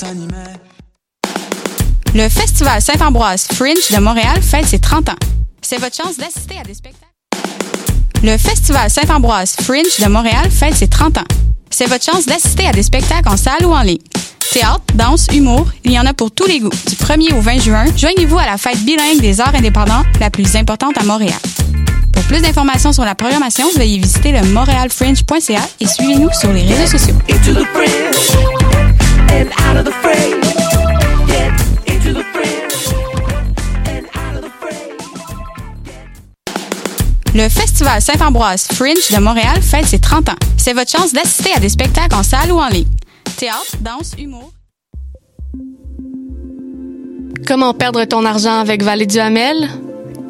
s'animait. Le Festival Saint-Ambroise Fringe de Montréal fête ses 30 ans. C'est votre chance d'assister à des spectacles. Le Festival Saint-Ambroise Fringe de Montréal fête ses 30 ans. C'est votre chance d'assister à des spectacles en salle ou en ligne. Théâtre, danse, humour, il y en a pour tous les goûts. Du 1er au 20 juin, joignez-vous à la fête bilingue des arts indépendants, la plus importante à Montréal. Pour plus d'informations sur la programmation, veuillez visiter le montrealfringe.ca et suivez-nous sur les réseaux sociaux. Le Festival Saint-Ambroise Fringe de Montréal fête ses 30 ans. C'est votre chance d'assister à des spectacles en salle ou en ligne. Théâtre, danse, humour. Comment perdre ton argent avec Vallée du Hamel?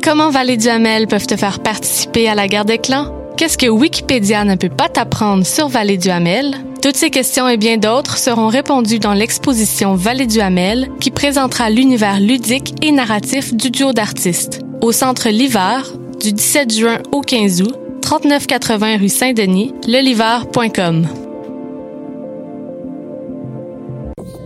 Comment Vallée du Hamel peuvent te faire participer à la guerre des clans? Qu'est-ce que Wikipédia ne peut pas t'apprendre sur Vallée du Hamel? Toutes ces questions et bien d'autres seront répondues dans l'exposition Vallée du Hamel qui présentera l'univers ludique et narratif du duo d'artistes. Au centre L'Hiver, du 17 juin au 15 août, 3980 rue Saint-Denis, leliver.com.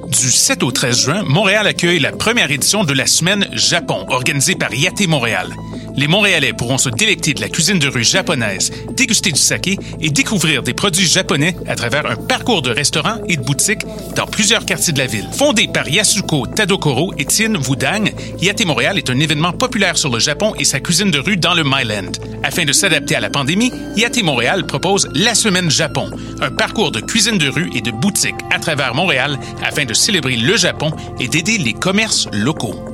Du 7 au 13 juin, Montréal accueille la première édition de la Semaine Japon, organisée par Yaté Montréal. Les Montréalais pourront se délecter de la cuisine de rue japonaise, déguster du saké et découvrir des produits japonais à travers un parcours de restaurants et de boutiques dans plusieurs quartiers de la ville. Fondé par Yasuko Tadokoro et Tien Wudang, Yaté Montréal est un événement populaire sur le Japon et sa cuisine de rue dans le Myland. Afin de s'adapter à la pandémie, Yaté Montréal propose la Semaine Japon, un parcours de cuisine de rue et de boutiques à travers Montréal afin de célébrer le Japon et d'aider les commerces locaux.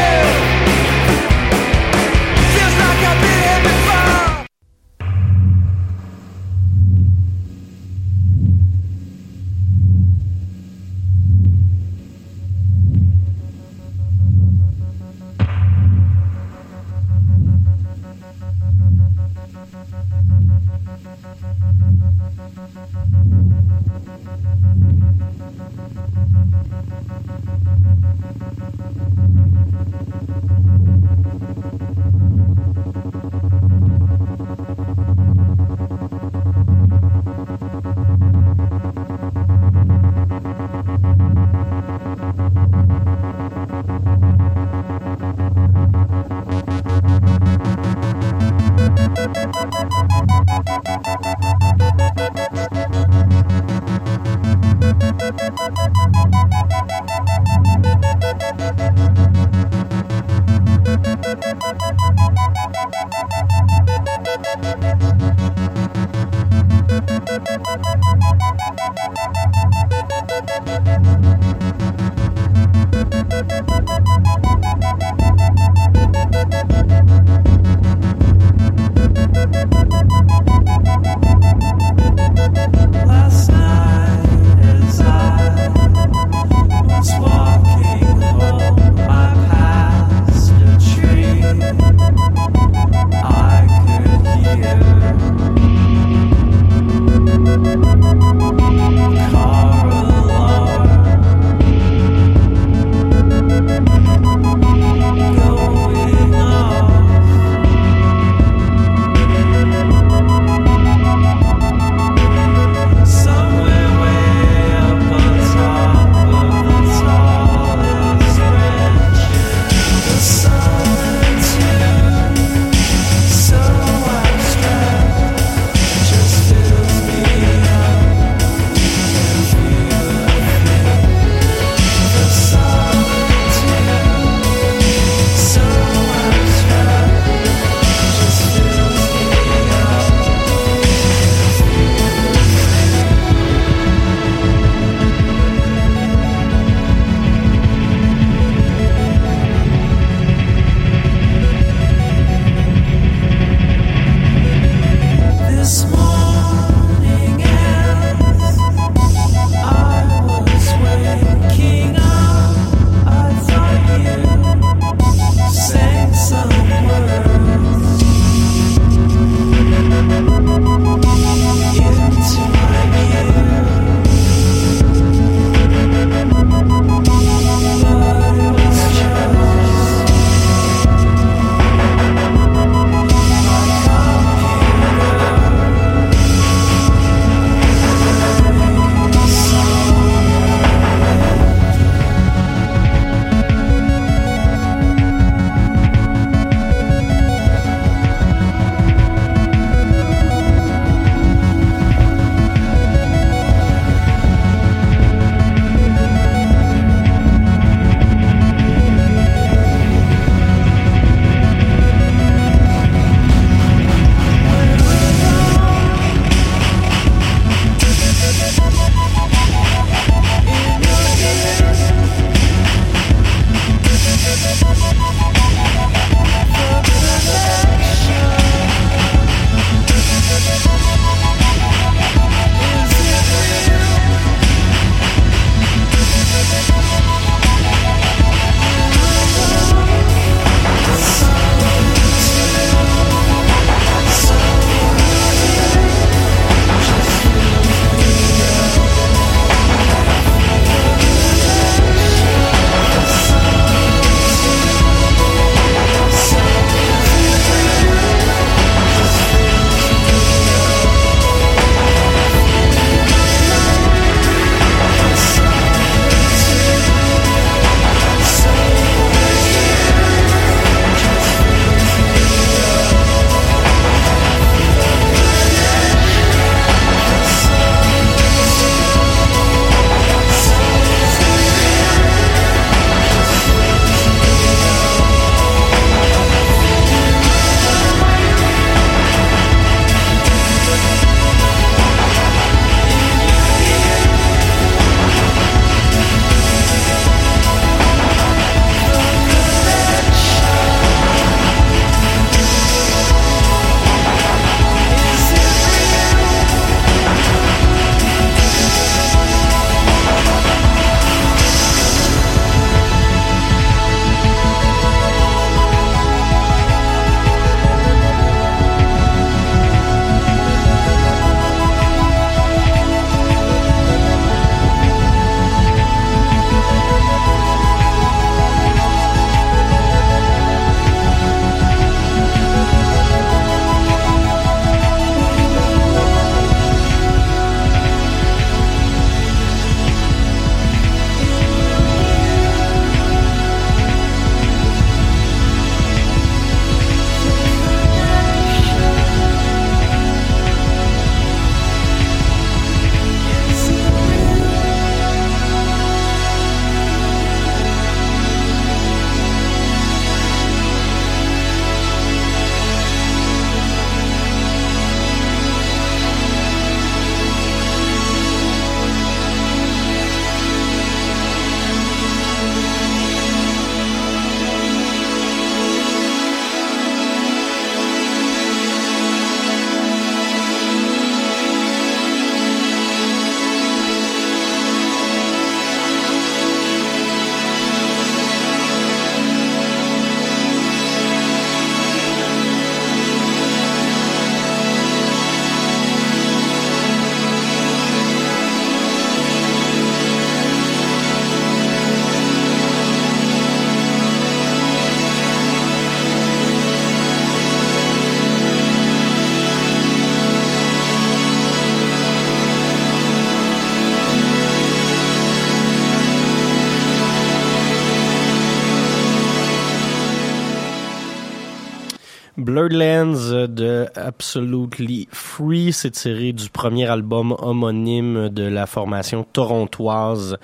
Absolutely Free, c'est tiré du premier album homonyme de la formation torontoise,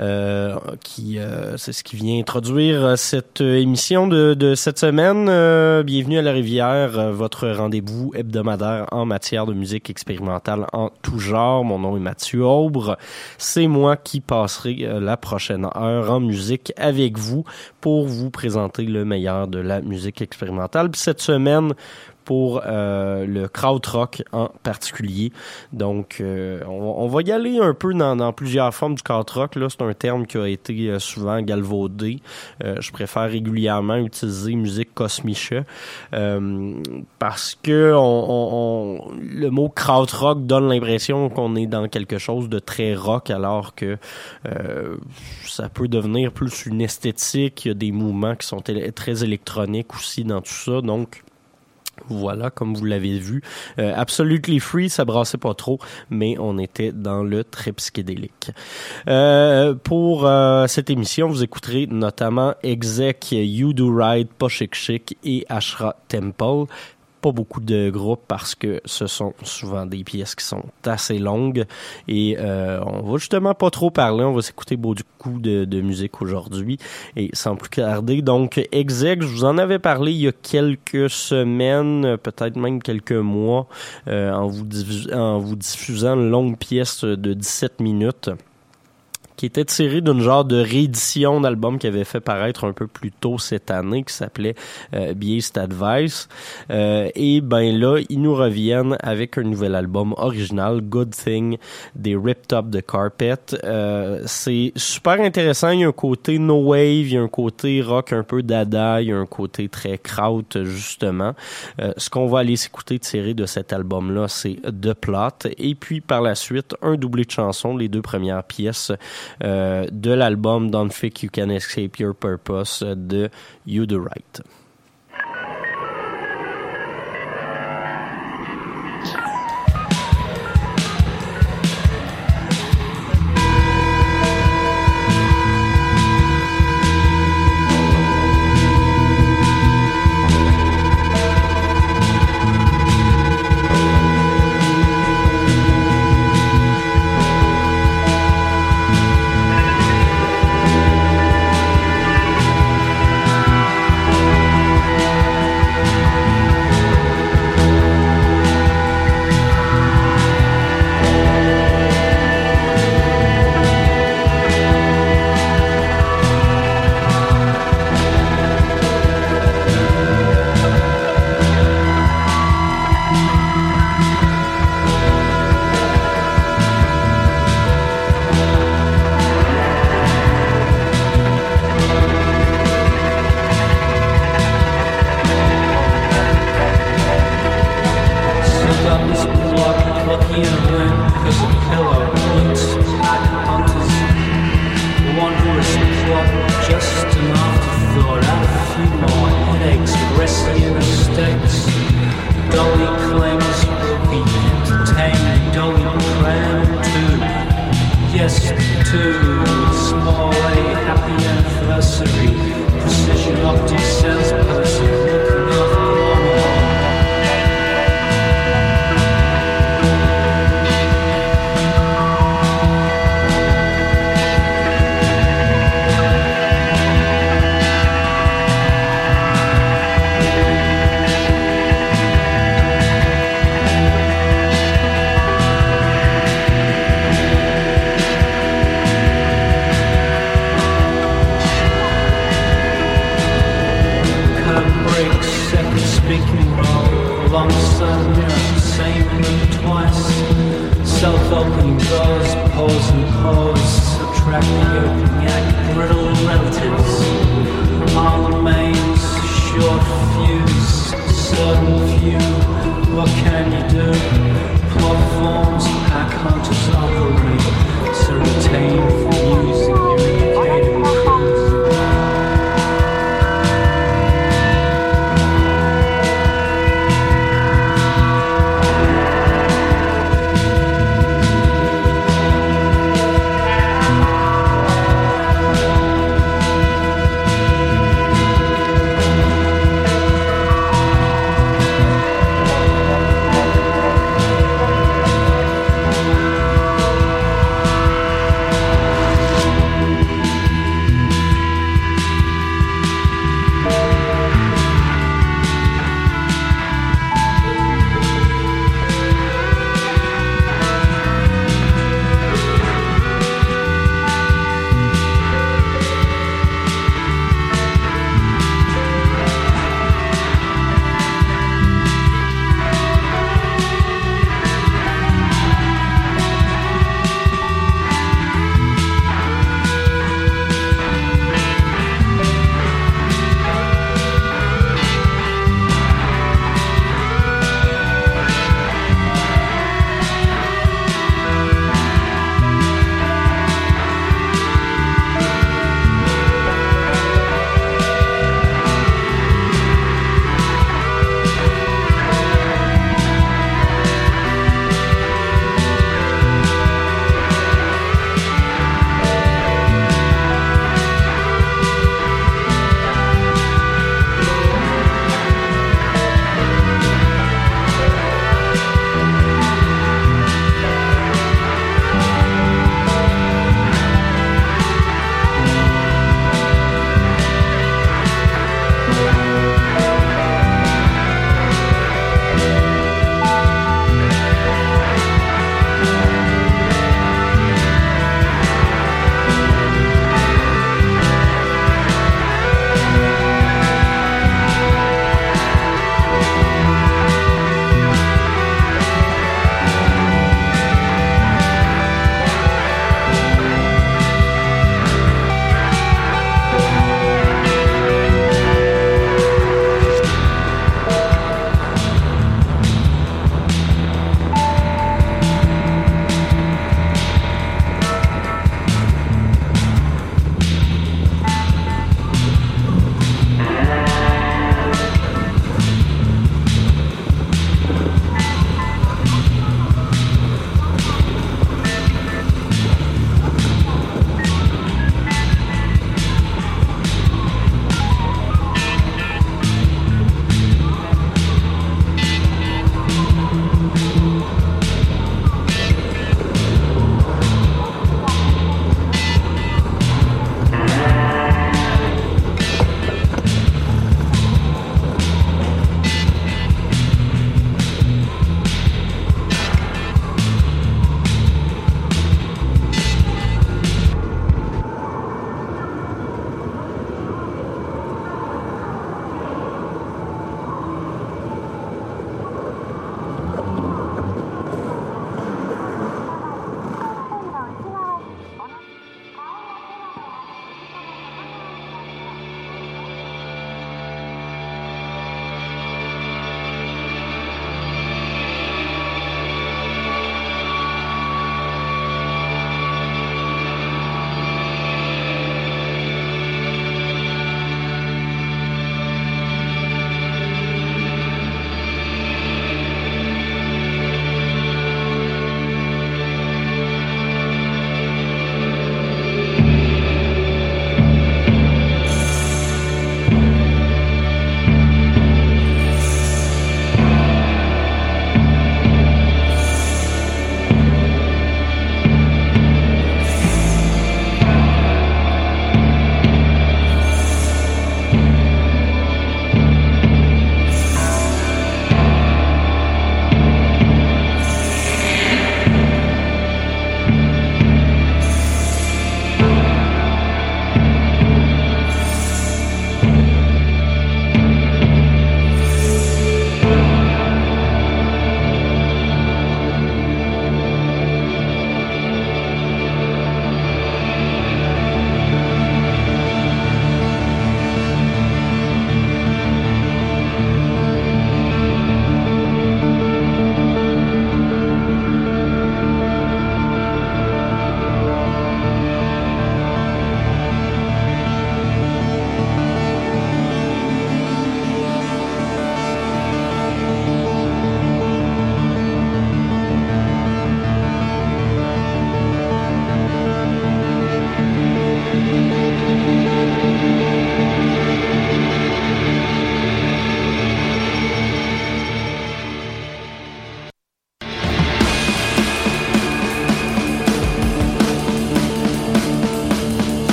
euh, qui euh, c'est ce qui vient introduire cette émission de, de cette semaine. Euh, bienvenue à la Rivière, votre rendez-vous hebdomadaire en matière de musique expérimentale en tout genre. Mon nom est Mathieu Aubre. C'est moi qui passerai la prochaine heure en musique avec vous pour vous présenter le meilleur de la musique expérimentale. Cette semaine, pour euh, le krautrock en particulier. Donc, euh, on, va y aller un peu dans, plusieurs formes du krautrock. Là, c'est un terme qui a été euh, souvent galvaudé. Euh, je préfère régulièrement utiliser musique cosmiche euh, parce que on, on, le mot krautrock donne l'impression qu'on est dans quelque chose de très rock, alors que ça peut devenir plus une esthétique. Il y a des mouvements qui sont très électroniques aussi dans tout ça. Donc, voilà, comme vous l'avez vu. Euh, Absolutely Free, ça brassait pas trop, mais on était dans le très psychédélique. Euh, pour euh, cette émission, vous écouterez notamment Exec, You Do Right, Poshik Chic et Ashra Temple pas beaucoup de groupes parce que ce sont souvent des pièces qui sont assez longues. Et euh, on va justement pas trop parler, on va s'écouter beaucoup de, de musique aujourd'hui. Et sans plus tarder. Donc Exec, je vous en avais parlé il y a quelques semaines, peut-être même quelques mois, euh, en, vous en vous diffusant une longue pièce de 17 minutes qui était tiré d'une genre de réédition d'album qu'il avait fait paraître un peu plus tôt cette année, qui s'appelait euh, Beast Advice. Euh, et ben là, ils nous reviennent avec un nouvel album original, Good Thing, des Ripped Up the Carpet. Euh, c'est super intéressant. Il y a un côté no wave, il y a un côté rock un peu dada, il y a un côté très kraut justement. Euh, ce qu'on va aller s'écouter tirer de cet album-là, c'est The Plot. Et puis par la suite, un doublé de chansons, les deux premières pièces de l'album Don't Think You Can Escape Your Purpose de You Do Right. to a happy anniversary.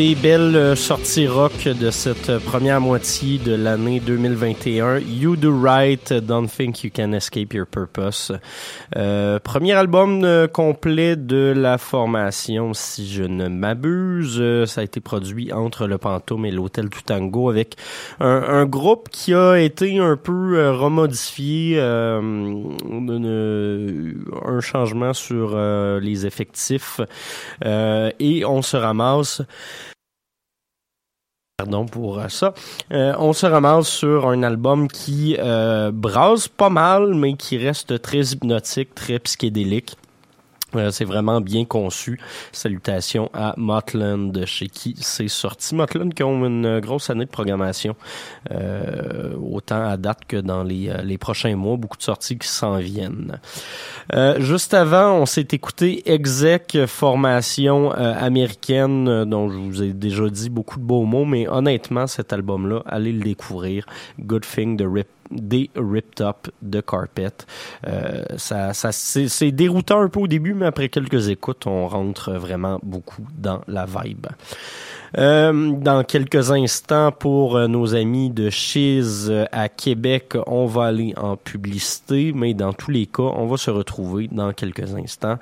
Des belles sorties rock de cette première moitié de l'année 2021. You Do Right, Don't Think You Can Escape Your Purpose. Euh, premier album euh, complet de la formation, si je ne m'abuse. Euh, ça a été produit entre le Pantôme et l'Hôtel Tutango avec un, un, groupe qui a été un peu euh, remodifié, euh, un changement sur les effectifs et on se ramasse Pardon pour ça. Euh, on se ramasse sur un album qui euh, brasse pas mal, mais qui reste très hypnotique, très psychédélique. Euh, c'est vraiment bien conçu. Salutations à Motland, chez qui c'est sorti. Motland qui ont une grosse année de programmation, euh, autant à date que dans les, euh, les prochains mois. Beaucoup de sorties qui s'en viennent. Euh, juste avant, on s'est écouté Exec, formation américaine, dont je vous ai déjà dit beaucoup de beaux mots, mais honnêtement, cet album-là, allez le découvrir. Good Thing de Rip des Ripped Up de Carpet. Euh, ça, ça c'est déroutant un peu au début, mais après quelques écoutes, on rentre vraiment beaucoup dans la vibe. Euh, dans quelques instants, pour euh, nos amis de Chiz euh, à Québec, on va aller en publicité, mais dans tous les cas, on va se retrouver dans quelques instants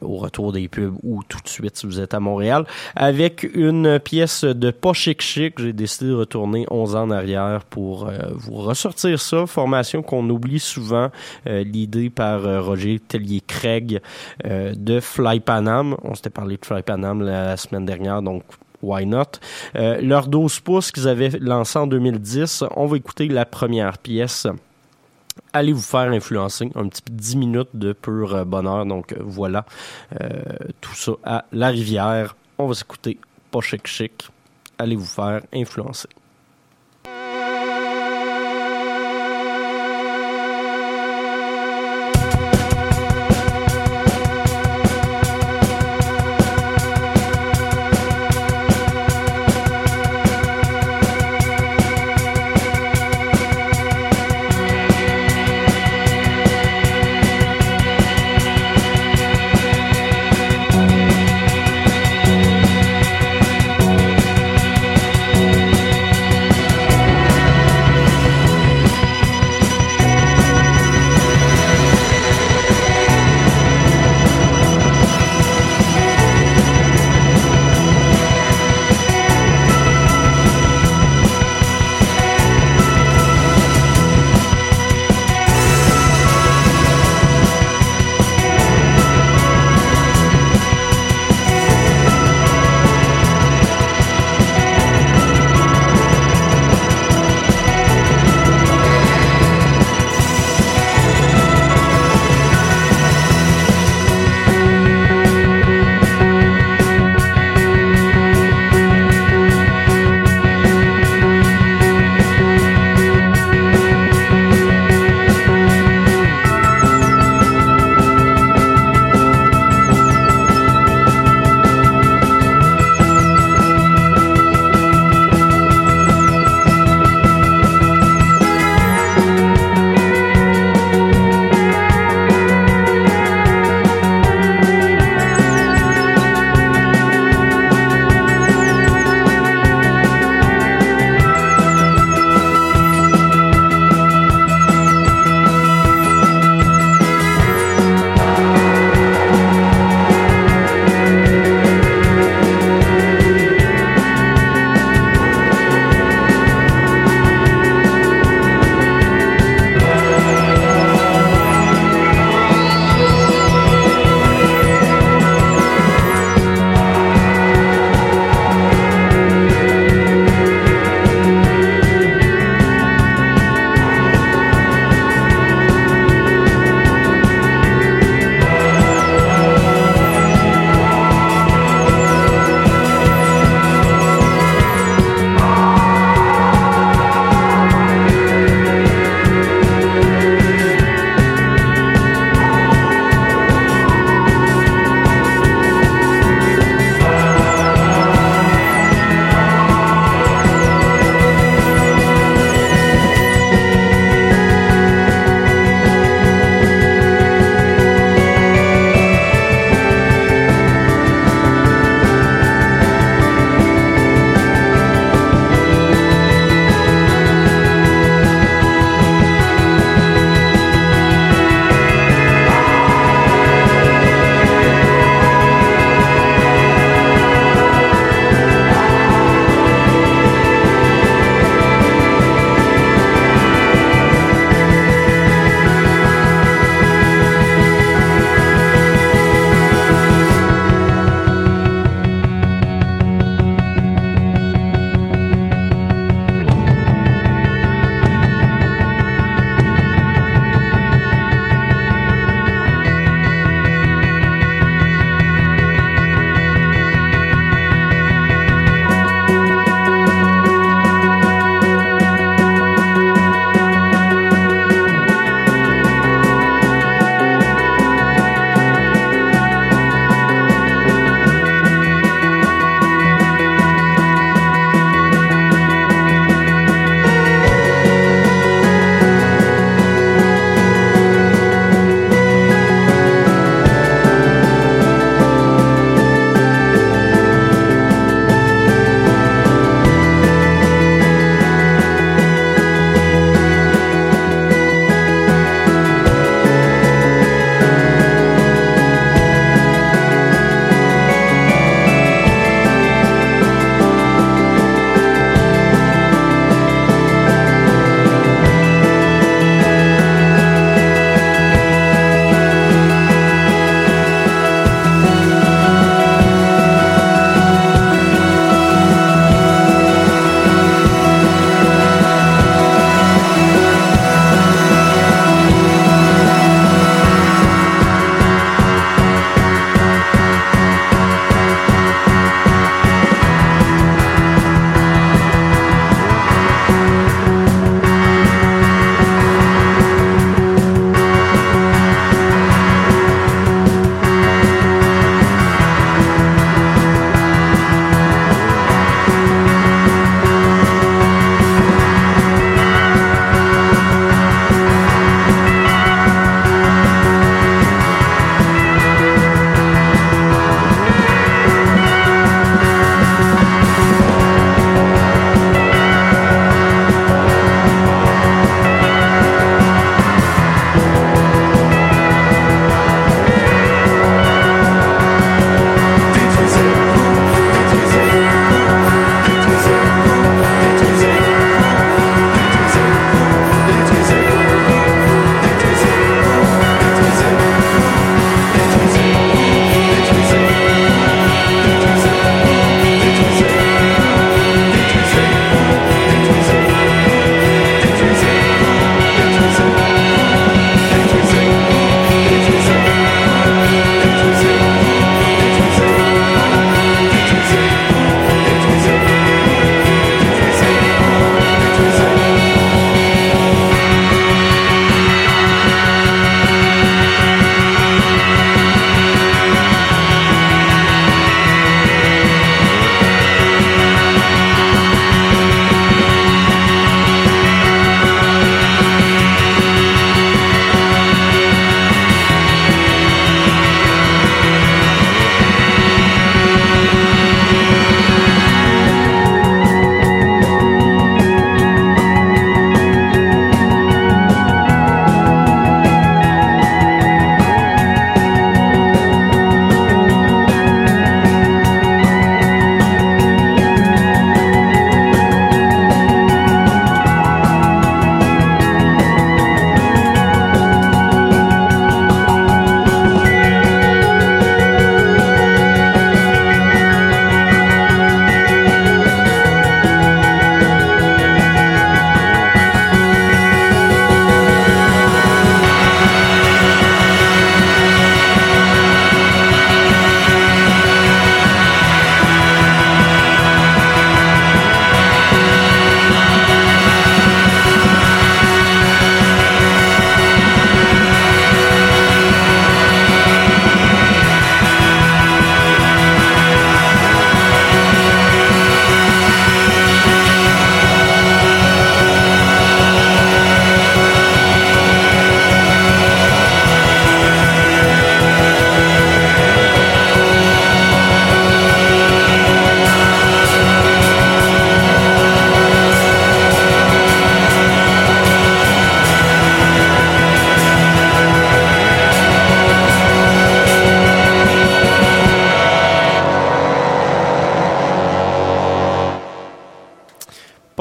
au retour des pubs ou tout de suite si vous êtes à Montréal avec une pièce de pas chic chic. J'ai décidé de retourner 11 ans en arrière pour vous ressortir ça. Formation qu'on oublie souvent, l'idée par Roger Tellier-Craig de Fly Panam. On s'était parlé de Fly Panam la semaine dernière, donc Why Not? Euh, leur 12 pouces qu'ils avaient lancé en 2010, on va écouter la première pièce. Allez vous faire influencer, un petit 10 minutes de pur euh, bonheur? Donc euh, voilà, tout ça à la rivière. On va s'écouter pas chic chic. Allez vous faire influencer?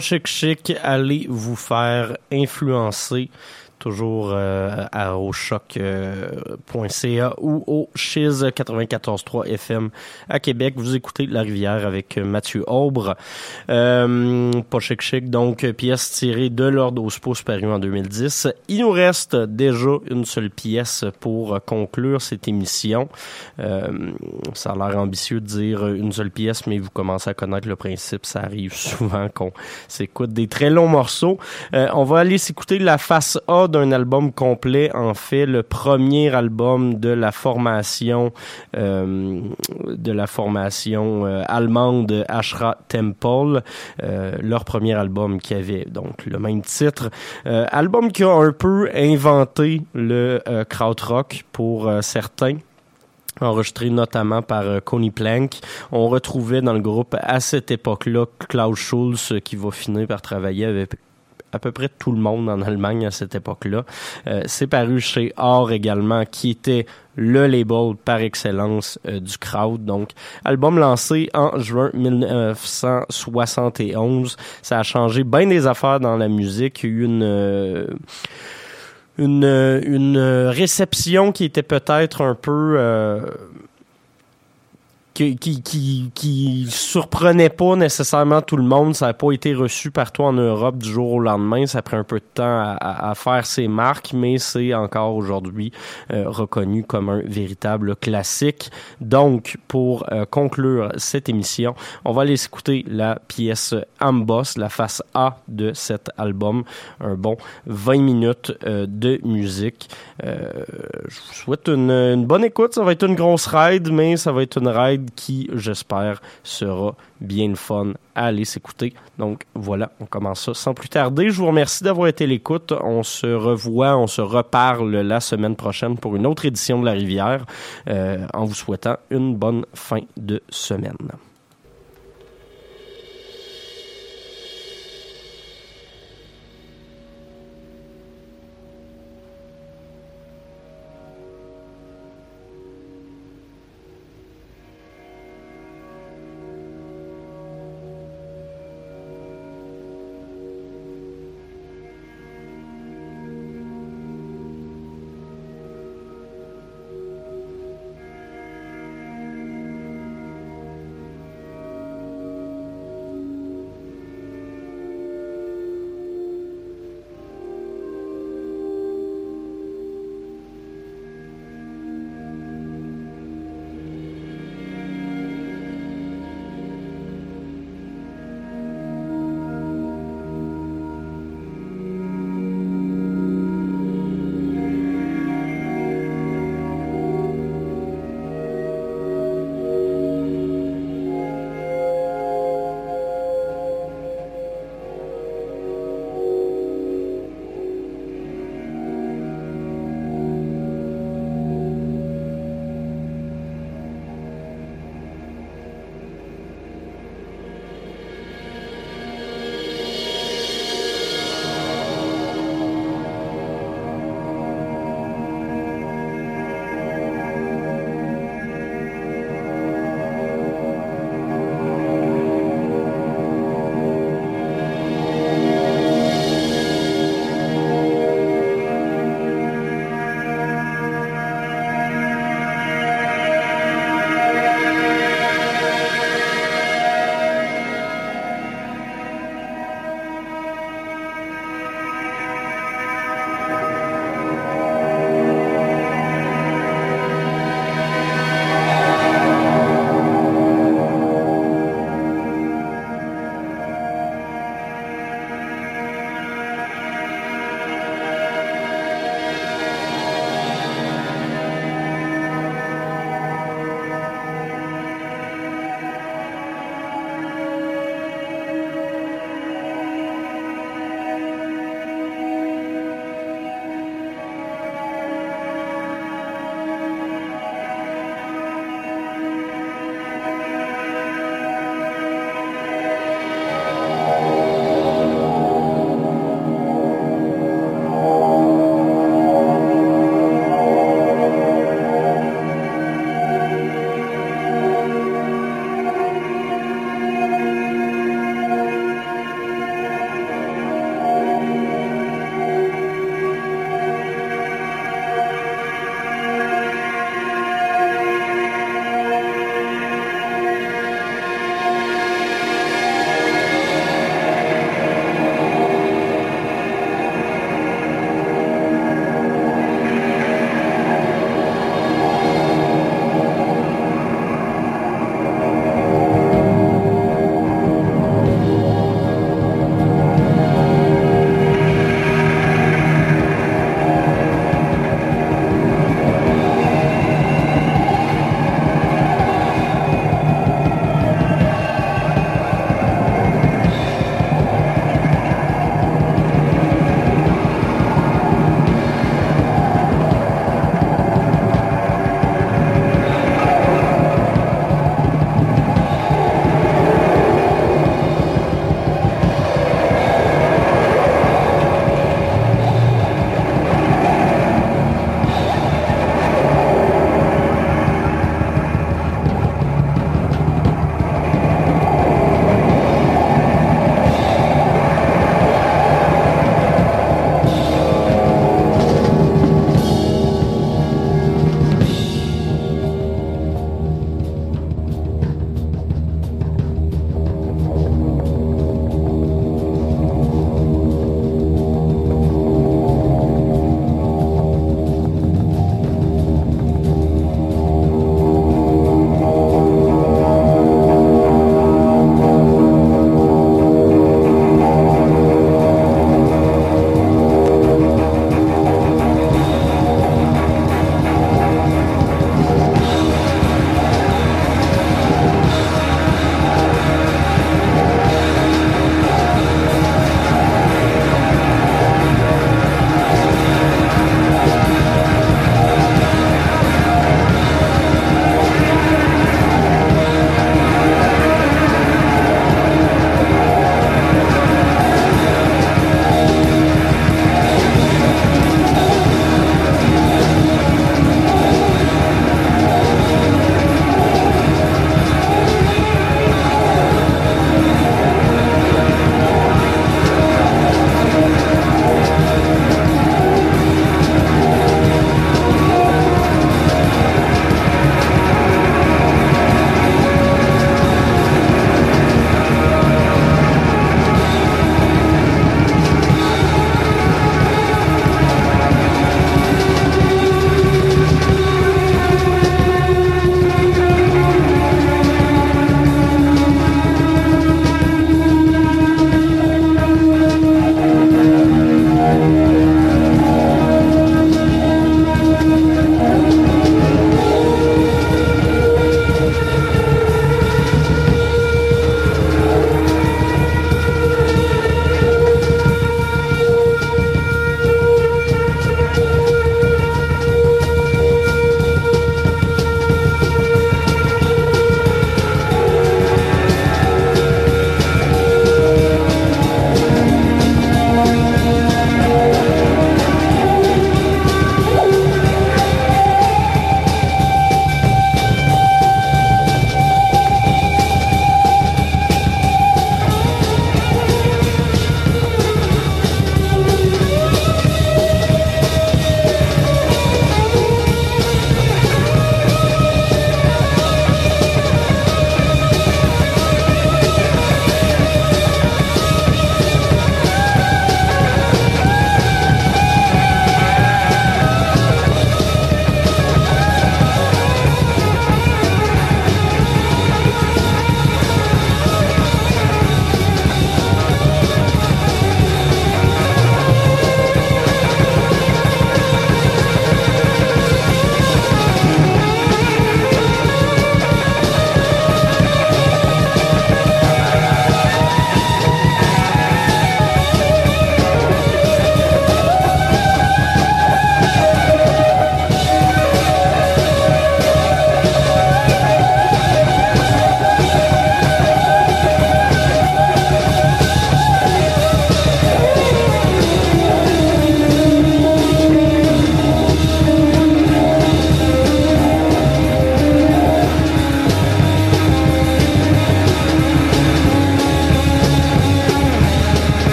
Chic chic, allez vous faire influencer toujours euh, à au choc.ca ou au Chiz 94.3 FM à Québec. Vous écoutez La Rivière avec Mathieu Aubre. Euh, pas chic chic, donc pièce tirée de l'ordre aux pouces paru en 2010. Il nous reste déjà une seule pièce pour conclure cette émission. Euh, ça a l'air ambitieux de dire une seule pièce, mais vous commencez à connaître le principe. Ça arrive souvent qu'on s'écoute des très longs morceaux. Euh, on va aller s'écouter la face A d'un album complet, en fait, le premier album de la formation euh, de la formation euh, allemande Ashra Temple, euh, leur premier album qui avait donc le même titre, euh, album qui a un peu inventé le krautrock pour certains enregistré notamment par euh, Connie Plank. On retrouvait dans le groupe à cette époque-là Klaus Schulz qui va finir par travailler avec à peu près tout le monde en Allemagne à cette époque-là. Euh, c'est paru chez Or également, qui était le label par excellence euh, du crowd. Donc, album lancé en juin 1971. Ça a changé bien des affaires dans la musique. Il y a eu une... euh, une, une réception qui était peut-être un peu euh, qui, qui, qui, surprenait pas nécessairement tout le monde. Ça n'a pas été reçu partout en Europe du jour au lendemain. Ça pris un peu de temps à, faire ses marques, mais c'est encore aujourd'hui euh, reconnu comme un véritable classique. Donc, pour euh, conclure cette émission, on va aller écouter la pièce Amboss, la face A de cet album. Un bon 20 minutes euh, de musique. Je vous souhaite une, une bonne écoute. Ça va être une grosse ride, mais ça va être une ride qui, j'espère, sera bien le fun à aller s'écouter. Donc voilà, on commence ça sans plus tarder. Je vous remercie d'avoir été l'écoute. On se revoit, on se reparle la semaine prochaine pour une autre édition de La Rivière euh, en vous souhaitant une bonne fin de semaine.